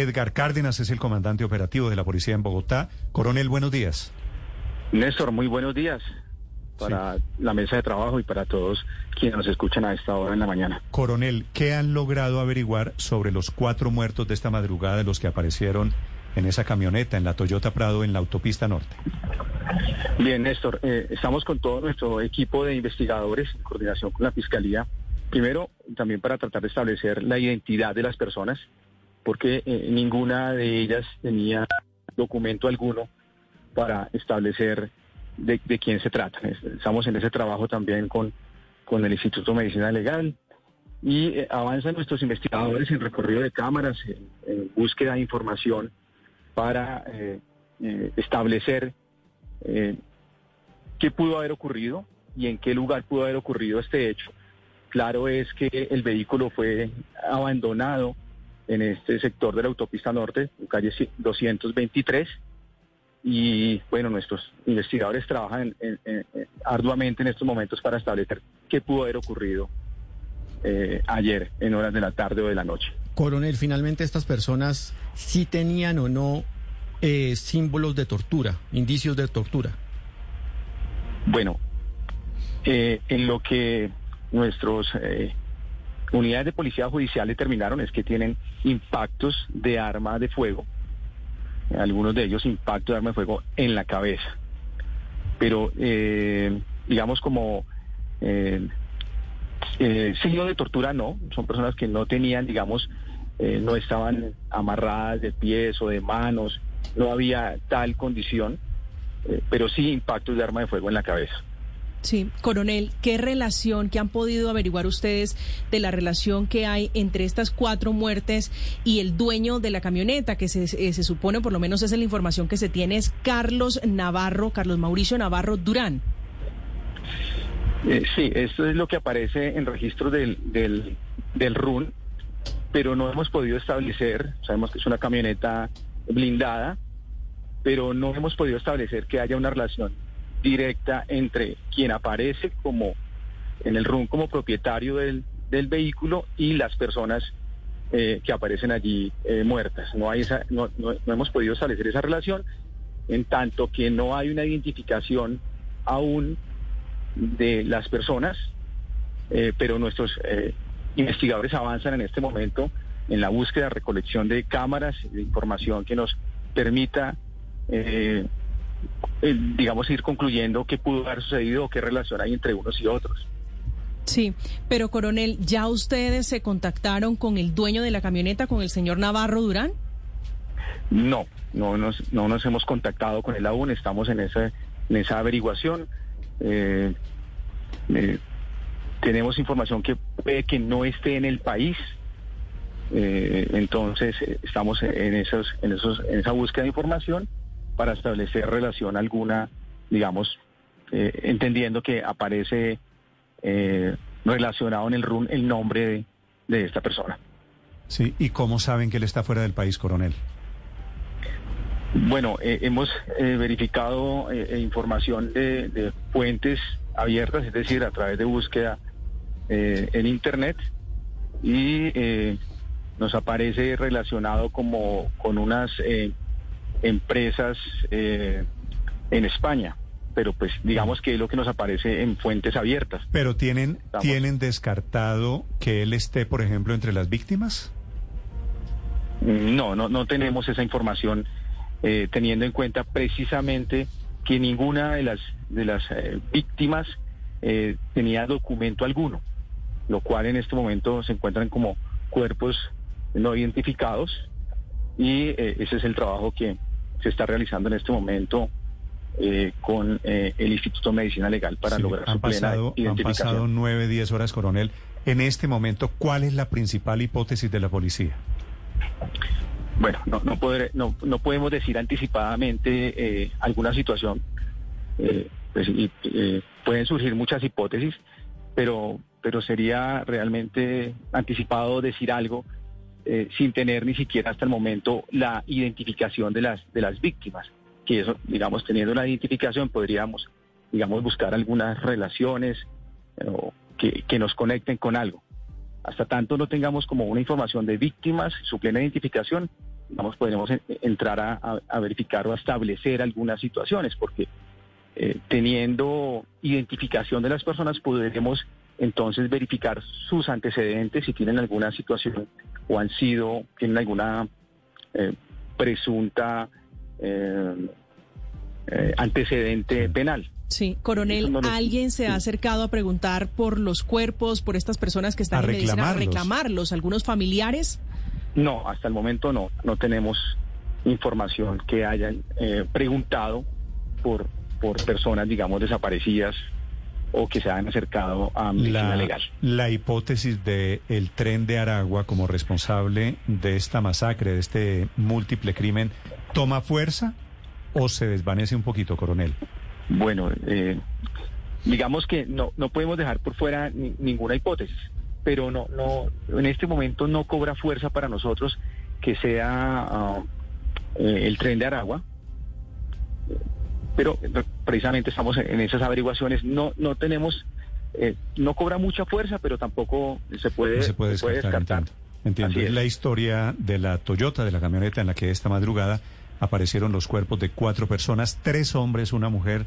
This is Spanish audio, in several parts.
Edgar Cárdenas es el comandante operativo de la policía en Bogotá. Coronel, buenos días. Néstor, muy buenos días para la mesa de trabajo y para todos quienes nos escuchan a esta hora en la mañana. Coronel, ¿qué han logrado averiguar sobre los cuatro muertos de esta madrugada de los que aparecieron en esa camioneta, en la Toyota Prado, en la autopista norte? Bien, Néstor, eh, estamos con todo nuestro equipo de investigadores en coordinación con la Fiscalía. Primero, también para tratar de establecer la identidad de las personas, porque eh, ninguna de ellas tenía documento alguno para establecer de, quién se trata. Estamos en ese trabajo también con, con el Instituto de Medicina Legal y eh, avanzan nuestros investigadores en recorrido de cámaras, en, búsqueda de información para eh, establecer qué pudo haber ocurrido y en qué lugar pudo haber ocurrido este hecho. Claro es que el vehículo fue abandonado en este sector de la autopista norte, en calle 223, y bueno, nuestros investigadores trabajan arduamente en estos momentos para establecer qué pudo haber ocurrido eh, ayer en horas de la tarde o de la noche. Coronel, finalmente estas personas sí tenían o no eh, símbolos de tortura, indicios de tortura. Bueno, eh, en lo que nuestros unidades de policía judicial determinaron es que tienen impactos de arma de fuego algunos de ellos impacto de arma de fuego en la cabeza. Pero, eh, digamos, como eh, eh, signo de tortura no, son personas que no tenían, digamos, eh, no estaban amarradas de pies o de manos, no había tal condición, pero sí impactos de arma de fuego en la cabeza. Sí, coronel, ¿qué relación, qué han podido averiguar ustedes de la relación que hay entre estas cuatro muertes y el dueño de la camioneta, que se, eh, se supone, por lo menos es la información que se tiene, es Carlos Navarro, Carlos Mauricio Navarro Durán? Eh, sí, esto es lo que aparece en registro del, del, del RUN, pero no hemos podido establecer, sabemos que es una camioneta blindada, pero no hemos podido establecer que haya una relación directa entre quien aparece como en el RUN como propietario del, del vehículo y las personas eh, que aparecen allí eh, muertas. No, hay no, no, hemos podido establecer esa relación, en tanto que no hay una identificación aún de las personas, eh, pero nuestros investigadores avanzan en este momento en la búsqueda, recolección de cámaras, de información que nos permita digamos, ir concluyendo qué pudo haber sucedido o qué relación hay entre unos y otros. Sí, pero coronel, ¿ya ustedes se contactaron con el dueño de la camioneta, con el señor Navarro Durán? No, no nos, no nos hemos contactado con él aún, estamos en esa, en esa averiguación. Eh, eh, tenemos información que puede que no esté en el país, entonces estamos en, esos, en, esos, en esa búsqueda de información para establecer relación alguna, digamos, eh, entendiendo que aparece eh, relacionado en el RUN el nombre de, esta persona. Sí, ¿y cómo saben que él está fuera del país, coronel? Bueno, eh, hemos verificado información de, de, fuentes abiertas, es decir, a través de búsqueda en Internet, y nos aparece relacionado como con unas empresas eh, en España. Pero pues digamos que es lo que nos aparece en fuentes abiertas. Pero tienen, ¿tienen descartado que él esté, por ejemplo, entre las víctimas? No, no, no tenemos esa información, eh, teniendo en cuenta precisamente que ninguna de las de las eh, víctimas tenía documento alguno, lo cual en este momento se encuentran como cuerpos no identificados y ese es el trabajo que, se está realizando en este momento eh, con eh, el Instituto de Medicina Legal para lograr su pasado, plena identificación. Han pasado nueve, diez horas, coronel. En este momento, ¿cuál es la principal hipótesis de la policía? Bueno, no, no, no, no podemos decir anticipadamente eh, alguna situación. Pues, pueden surgir muchas hipótesis, pero, pero sería realmente anticipado decir algo eh, sin tener ni siquiera hasta el momento la identificación de las, de las víctimas. Que eso, digamos, teniendo la identificación podríamos, digamos, buscar algunas relaciones que, que nos conecten con algo. Hasta tanto no tengamos como una información de víctimas, su plena identificación, digamos, podremos entrar a, verificar o a establecer algunas situaciones, porque eh, teniendo identificación de las personas podremos entonces verificar sus antecedentes si tienen alguna situación o han sido, tienen alguna eh, presunta eh, antecedente penal. Sí, coronel, ¿alguien se ha acercado a preguntar por los cuerpos, por estas personas que están en medicina, a reclamarlos? ¿Algunos familiares? No, hasta el momento no, no tenemos información que hayan eh, preguntado por, por personas, digamos, desaparecidas o que se hayan acercado a medicina legal. La hipótesis de el tren de Aragua como responsable de esta masacre, de este múltiple crimen, ¿toma fuerza o se desvanece un poquito, coronel? Bueno, eh, digamos que no, no podemos dejar por fuera ninguna hipótesis, pero no, no, en este momento no cobra fuerza para nosotros que sea ah, eh, el tren de Aragua. Pero precisamente estamos en esas averiguaciones. No, no tenemos, eh, no cobra mucha fuerza, pero tampoco se puede, se puede descartar. Entiendo. Es la historia de la Toyota, de la camioneta en la que esta madrugada aparecieron los cuerpos de cuatro personas, tres hombres, una mujer,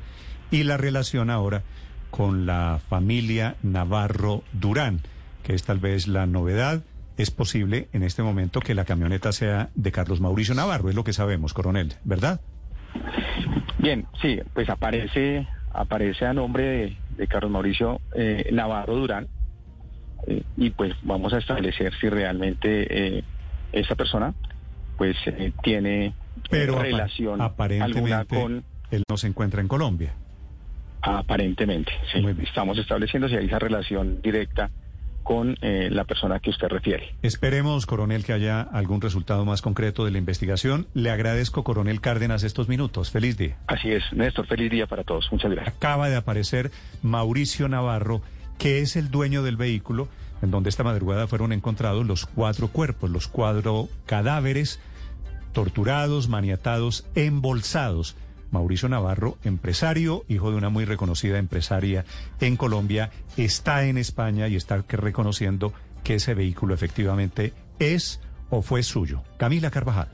y la relación ahora con la familia Navarro Durán, que es tal vez la novedad. Es posible en este momento que la camioneta sea de Carlos Mauricio Navarro, es lo que sabemos, coronel, ¿verdad? Bien, sí, pues aparece, aparece a nombre de, Carlos Mauricio eh, Navarro Durán, eh, y pues vamos a establecer si realmente eh, esa persona pues tiene pero relación aparentemente con... él no se encuentra en Colombia. Aparentemente, sí. Estamos estableciendo si hay esa relación directa con eh, la persona que usted refiere. Esperemos, coronel, que haya algún resultado más concreto de la investigación. Le agradezco, coronel Cárdenas, estos minutos. Feliz día. Así es, Néstor, feliz día para todos. Muchas gracias. Acaba de aparecer Mauricio Navarro, que es el dueño del vehículo en donde esta madrugada fueron encontrados los cuatro cuerpos, los cuatro cadáveres torturados, maniatados, embolsados. Mauricio Navarro, empresario, hijo de una muy reconocida empresaria en Colombia, está en España y está reconociendo que ese vehículo efectivamente es o fue suyo. Camila Carvajal.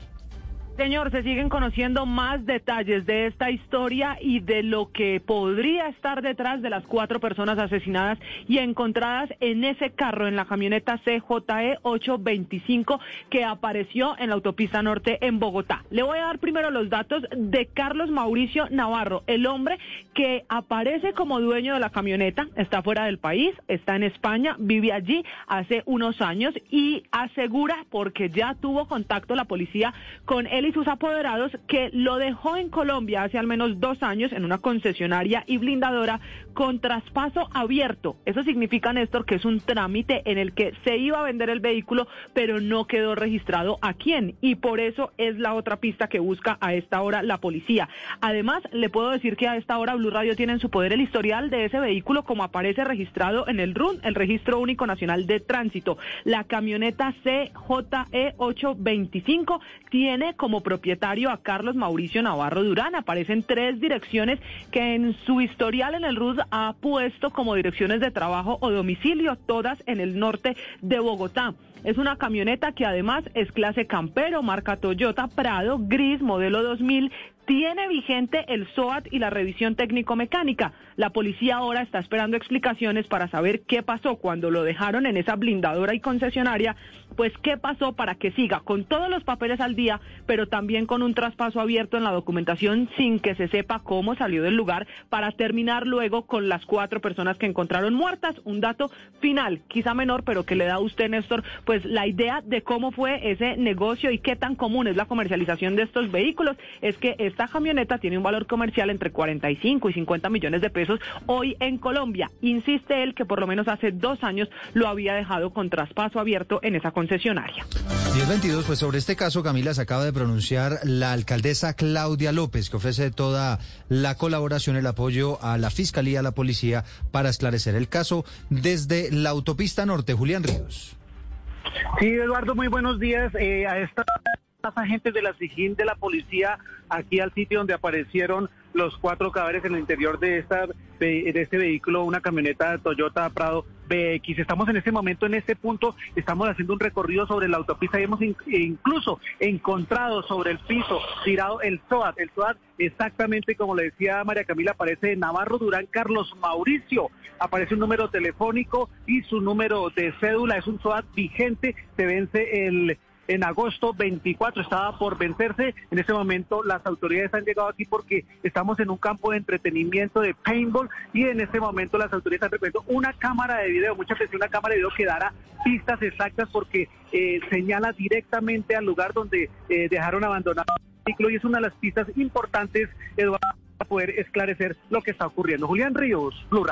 Señor, se siguen conociendo más detalles de esta historia y de lo que podría estar detrás de las cuatro personas asesinadas y encontradas en ese carro, en la camioneta CJE 825 que apareció en la autopista norte en Bogotá. Le voy a dar primero los datos de Carlos Mauricio Navarro, el hombre que aparece como dueño de la camioneta, está fuera del país, está en España, vive allí hace unos años y asegura, porque ya tuvo contacto la policía con él y sus apoderados que lo dejó en Colombia hace al menos dos años en una concesionaria y blindadora con traspaso abierto. Eso significa, Néstor, que es un trámite en el que se iba a vender el vehículo, pero no quedó registrado a quién. Y por eso es la otra pista que busca a esta hora la policía. Además, le puedo decir que a esta hora Blue Radio tiene en su poder el historial de ese vehículo como aparece registrado en el RUN, el Registro Único Nacional de Tránsito. La camioneta CJE 825 tiene como propietario a Carlos Mauricio Navarro Durán. Aparecen tres direcciones que en su historial en el RUD ha puesto como direcciones de trabajo o domicilio, todas en el norte de Bogotá. Es una camioneta que además es clase campero, marca Toyota Prado, gris, modelo 2000, tiene vigente el SOAT y la revisión técnico-mecánica. La policía ahora está esperando explicaciones para saber qué pasó cuando lo dejaron en esa blindadora y concesionaria, pues qué pasó para que siga con todos los papeles al día, pero también con un traspaso abierto en la documentación sin que se sepa cómo salió del lugar para terminar luego con las cuatro personas que encontraron muertas. Un dato final, quizá menor, pero que le da a usted, Néstor, pues la idea de cómo fue ese negocio y qué tan común es la comercialización de estos vehículos. Es que esta camioneta tiene un valor comercial entre 45 y 50 millones de pesos hoy en Colombia. Insiste él que por lo menos hace dos años lo había dejado con traspaso abierto en esa concesionaria. 1022, pues sobre este caso, Camila, se acaba de pronunciar la alcaldesa Claudia López, que ofrece toda la colaboración, el apoyo a la Fiscalía, a la Policía, para esclarecer el caso desde la autopista norte. Julián Ríos. Sí, Eduardo, muy buenos días. Eh, a esta agentes de la SIGIN de la policía aquí al sitio donde aparecieron los cuatro cadáveres en el interior de, esta, de este vehículo, una camioneta Toyota Prado BX. Estamos en este momento, en este punto, estamos haciendo un recorrido sobre la autopista y hemos incluso encontrado sobre el piso tirado el SOAT. El SOAT, exactamente como le decía María Camila, aparece Navarro Durán Carlos Mauricio. Aparece un número telefónico y su número de cédula. Es un SOAT vigente, se vence el en agosto 24, estaba por vencerse. En este momento las autoridades han llegado aquí porque estamos en un campo de entretenimiento de paintball y en este momento las autoridades han recuerdo una cámara de video, mucha atención, una cámara de video que dará pistas exactas porque eh, señala directamente al lugar donde eh, dejaron abandonado el vehículo y es una de las pistas importantes, Eduardo, para poder esclarecer lo que está ocurriendo. Julián Ríos, Blue.